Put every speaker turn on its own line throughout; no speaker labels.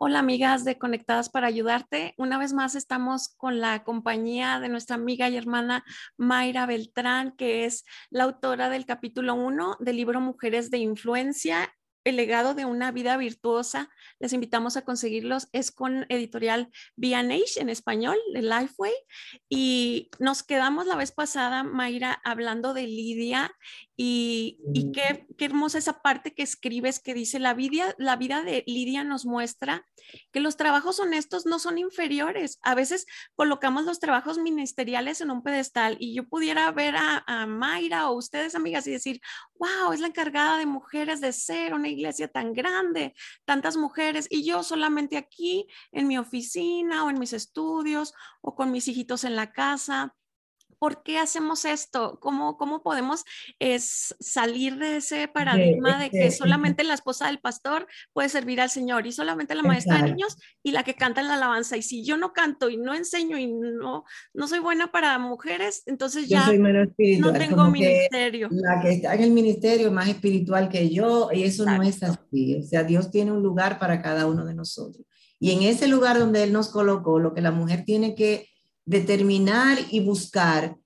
Hola amigas de Conectadas para Ayudarte. Una vez más estamos con la compañía de nuestra amiga y hermana Mayra Beltrán, que es la autora del capítulo 1 del libro Mujeres de Influencia el legado de una vida virtuosa. Les invitamos a conseguirlos. Es con editorial V&H en español, de Lifeway. Y nos quedamos la vez pasada, Mayra, hablando de Lidia y, qué, hermosa esa parte que escribes que dice, la vida, la vida de Lidia nos muestra que los trabajos honestos no son inferiores. A veces colocamos los trabajos ministeriales en un pedestal y yo pudiera ver a, a Mayra o ustedes, amigas, y decir, wow, es la encargada de mujeres de ser una iglesia tan grande, tantas mujeres, y yo solamente aquí en mi oficina o en mis estudios o con mis hijitos en la casa. ¿Por qué hacemos esto? ¿Cómo, cómo podemos es, salir de ese paradigma de, que solamente la esposa del pastor puede servir al Señor y solamente la maestra de niños y la que canta en la alabanza? Y si yo no canto y no enseño y no, no soy buena para mujeres, entonces ya no tengo ministerio.
La que está en el ministerio más espiritual que yo y eso no es así. O sea, Dios tiene un lugar para cada uno de nosotros. Y en ese lugar donde Él nos colocó, lo que la mujer tiene que determinar y buscar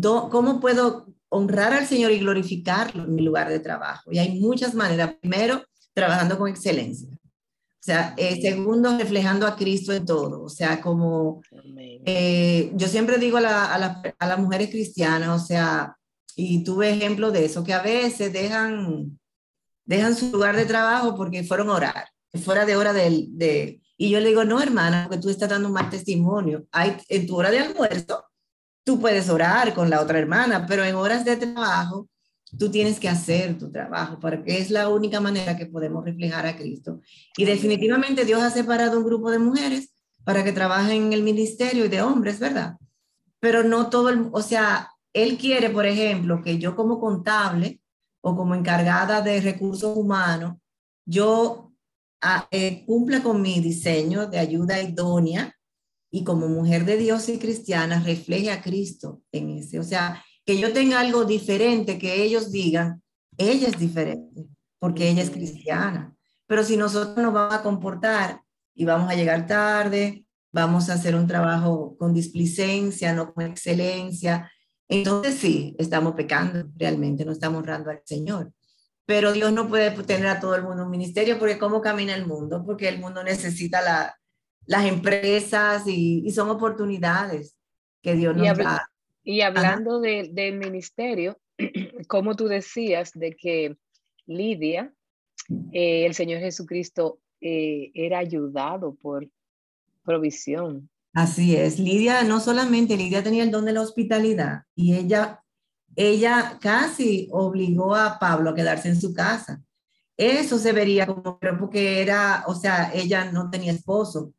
cómo puedo honrar al Señor y glorificarlo en mi lugar de trabajo. Y hay muchas maneras. Primero, trabajando con excelencia. O sea, eh, segundo, reflejando a Cristo en todo. O sea, como eh, yo siempre digo a, la, a, las mujeres cristianas, o sea, y tuve ejemplo de eso, que a veces dejan, dejan su lugar de trabajo porque fueron a orar, fuera de hora de, de, y yo le digo, no, hermana, porque tú estás dando un mal testimonio. Hay, en tu hora de almuerzo, tú puedes orar con la otra hermana, pero en horas de trabajo, tú tienes que hacer tu trabajo, porque es la única manera que podemos reflejar a Cristo. Y definitivamente Dios ha separado un grupo de mujeres para que trabajen en el ministerio y de hombres, ¿verdad? Pero no todo el, o sea, Él quiere, por ejemplo, que yo como contable o como encargada de recursos humanos, yo eh, cumpla con mi diseño de ayuda idónea y como mujer de Dios y cristiana refleje a Cristo en ese. O sea, que yo tenga algo diferente, que ellos digan, ella es diferente, porque ella es cristiana. Pero si nosotros nos vamos a comportar y vamos a llegar tarde, vamos a hacer un trabajo con displicencia, no con excelencia, entonces sí, estamos pecando realmente, no estamos honrando al Señor pero Dios no puede tener a todo el mundo un ministerio porque ¿cómo camina el mundo? Porque el mundo necesita la, las empresas y, y, son oportunidades que Dios nos
y
da.
Y hablando del de ministerio, como tú decías, de que Lidia, eh, el Señor Jesucristo, eh, era ayudado por provisión.
Así es, Lidia, no solamente Lidia tenía el don de la hospitalidad y ella ella casi obligó a Pablo a quedarse en su casa. Eso se vería como, porque era, o sea, ella no tenía esposo,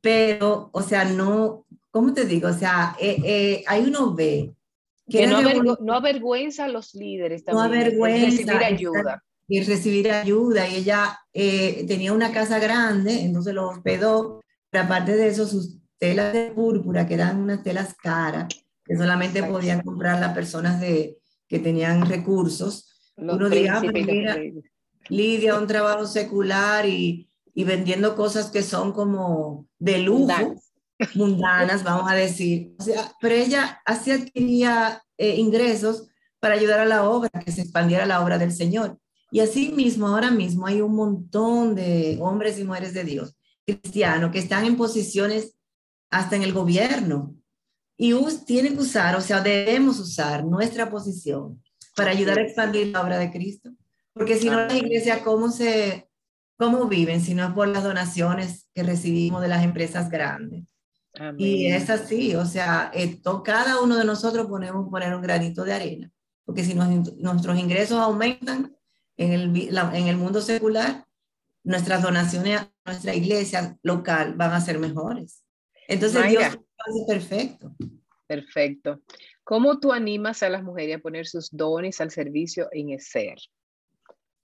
pero, o sea, no, ¿cómo te digo? O sea, eh, eh, hay uno ve
que, no, no, avergüenza a los líderes también.
No avergüenza.
Recibir ayuda.
Y recibir ayuda. Y ella eh, tenía una casa grande, entonces lo hospedó. Pero aparte de eso, sus telas de púrpura, que eran unas telas caras, que solamente podían comprar las personas de, que tenían recursos. Uno dirá, Lidia, un trabajo secular y, y, vendiendo cosas que son como de lujo, mundanas, vamos a decir. O sea, pero ella así adquiría eh, ingresos para ayudar a la obra, que se expandiera la obra del Señor. Y así mismo, ahora mismo hay un montón de hombres y mujeres de Dios cristianos que están en posiciones hasta en el gobierno, y tienen que usar, o sea, debemos usar nuestra posición para ayudar a expandir la obra de Cristo. Porque si no, la iglesia, ¿cómo, se, ¿cómo viven? Si no es por las donaciones que recibimos de las empresas grandes. Y es así, o sea, esto, cada uno de nosotros ponemos poner un granito de arena. Porque si nuestros ingresos aumentan en el, en el mundo secular, nuestras donaciones a nuestra iglesia local van a ser mejores. Entonces Dios perfecto.
Perfecto. ¿Cómo tú animas a las mujeres a poner sus dones al servicio en el ser?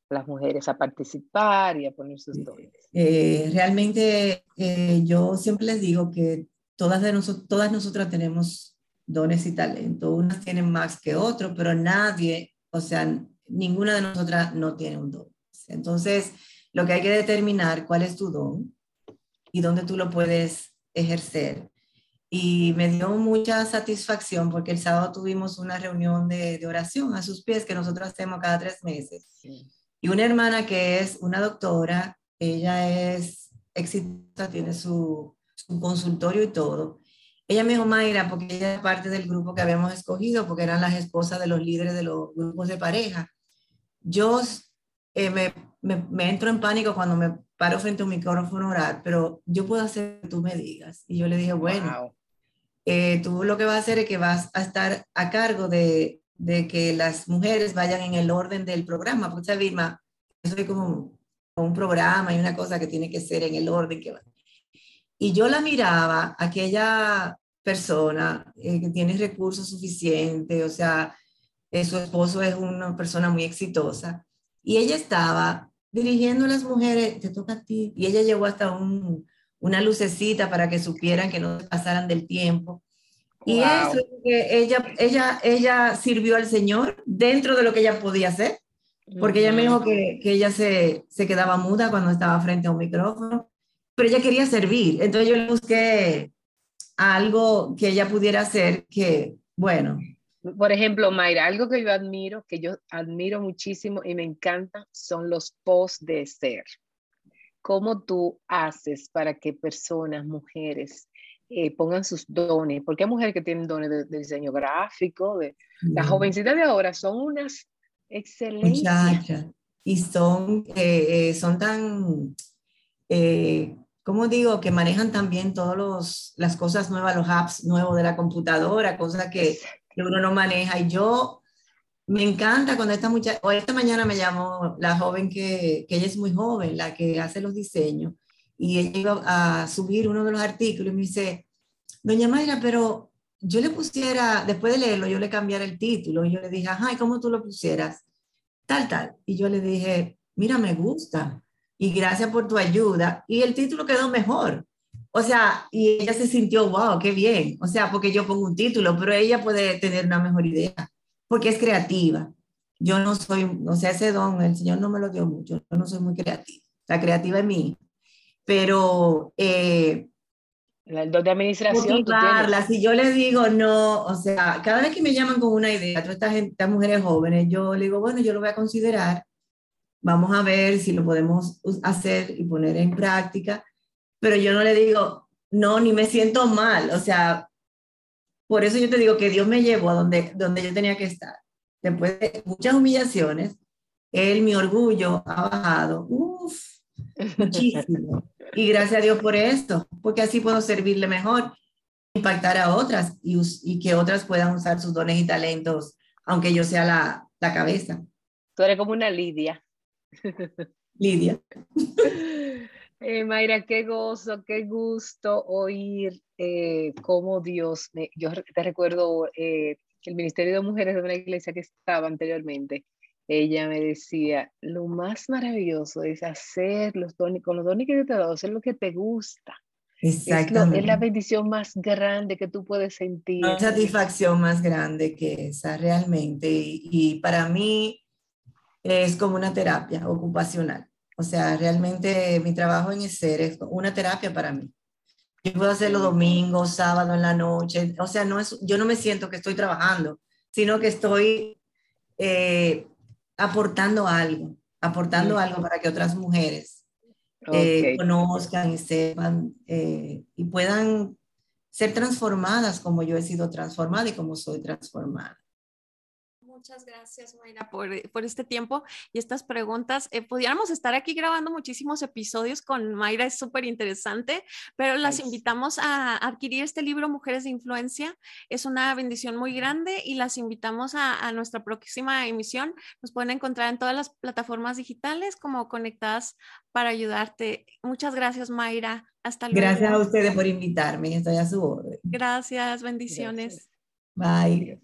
Las mujeres a participar y a poner sus dones.
Eh, realmente eh, yo siempre les digo que todas, de nosotros, todas nosotras tenemos dones y talentos. Unas tienen más que otros, pero nadie, o sea, ninguna de nosotras no tiene un don. Entonces, lo que hay que determinar cuál es tu don y dónde tú lo puedes ejercer. Y me dio mucha satisfacción porque el sábado tuvimos una reunión de, de oración a sus pies que nosotros hacemos cada tres meses. Y una hermana que es una doctora, ella es exitosa, tiene su, su consultorio y todo. Ella me dijo, Mayra, porque ella es parte del grupo que habíamos escogido, porque eran las esposas de los líderes de los grupos de pareja. Yo eh, me, me, entro en pánico cuando me paro frente a un micrófono orar, pero yo puedo hacer lo que tú me digas. Y yo le dije, bueno, eh, tú lo que vas a hacer es que vas a estar a cargo de, de que las mujeres vayan en el orden del programa, porque sabes, Vilma, eso es como un programa y una cosa que tiene que ser en el orden que va. Y yo la miraba, aquella persona eh, que tiene recursos suficientes, o sea, su esposo es una persona muy exitosa, y ella estaba dirigiendo a las mujeres, te toca a ti, y ella llegó hasta un, una lucecita para que supieran que no pasaran del tiempo. Y eso es que ella, ella, ella sirvió al Señor dentro de lo que ella podía hacer, porque ella me dijo que, que ella se, se, quedaba muda cuando estaba frente a un micrófono, pero ella quería servir. Entonces yo le busqué algo que ella pudiera hacer que, bueno.
Por ejemplo, Mayra, algo que yo admiro, que yo admiro muchísimo y me encanta, son los posts de ser. ¿Cómo tú haces para que personas, mujeres, eh, pongan sus dones? Porque hay mujeres que tienen dones de, diseño gráfico, de, las jovencitas de ahora son unas excelentes. Muchachas.
Y son, eh, eh, son tan ¿cómo digo? Que manejan también todas las cosas nuevas, los apps nuevos de la computadora, cosas que, uno no maneja. Y yo me encanta cuando esta muchacha, o esta mañana me llamó la joven que, que ella es muy joven, la que hace los diseños, y ella iba a subir uno de los artículos y me dice, doña Mayra, pero yo le pusiera, después de leerlo, yo le cambiara el título y yo le dije, ajá, ¿y cómo tú lo pusieras? Tal, tal. Y yo le dije, mira, me gusta y gracias por tu ayuda. Y el título quedó mejor. O sea, y ella se sintió, wow, qué bien. O sea, porque yo pongo un título, pero ella puede tener una mejor idea, porque es creativa. Yo no soy, o sea, ese don, el Señor no me lo dio mucho, yo no soy muy creativa. La creativa es mí. Pero... Eh,
el don de administración.
Si yo le digo no, o sea, cada vez que me llaman con una idea, todas estas, estas mujeres jóvenes, yo le digo, bueno, yo lo voy a considerar vamos a ver si lo podemos hacer y poner en práctica, pero yo no le digo, no, ni me siento mal, o sea, por eso yo te digo que Dios me llevó a donde, donde yo tenía que estar. Después de muchas humillaciones, Él, mi orgullo, ha bajado, uff, muchísimo. Y gracias a Dios por esto, porque así puedo servirle mejor, impactar a otras y, y que otras puedan usar sus dones y talentos, aunque yo sea la, la cabeza.
Tú eres como una Lidia.
Lidia.
Eh, Mayra, qué gozo, qué gusto oír eh, cómo Dios, me, yo te recuerdo eh, el Ministerio de Mujeres de una iglesia que estaba anteriormente, ella me decía, lo más maravilloso es hacer los dones, con los dones que te he dado, hacer lo que te gusta. Exactamente. Es, la bendición más grande que tú puedes sentir.
La satisfacción más grande que esa realmente. y para mí, es como una terapia ocupacional. O sea, realmente mi trabajo en ESER es una terapia para mí. Yo puedo hacerlo domingo, sábado en la noche. O sea, no es, yo no me siento que estoy trabajando, sino que estoy eh, aportando algo, aportando algo para que otras mujeres eh, conozcan y sepan eh, y puedan ser transformadas como yo he sido transformada y como soy transformada.
Muchas gracias, Mayra, por, eh, por, este tiempo y estas preguntas. Eh, pudiéramos estar aquí grabando muchísimos episodios con Mayra, es súper interesante, pero las invitamos a adquirir este libro, Mujeres de Influencia. Es una bendición muy grande y las invitamos a, a nuestra próxima emisión. Nos pueden encontrar en todas las plataformas digitales como conectadas para ayudarte. Muchas gracias, Mayra. Hasta luego.
Gracias a ustedes por invitarme. Estoy a su orden.
Gracias, bendiciones.
Bye.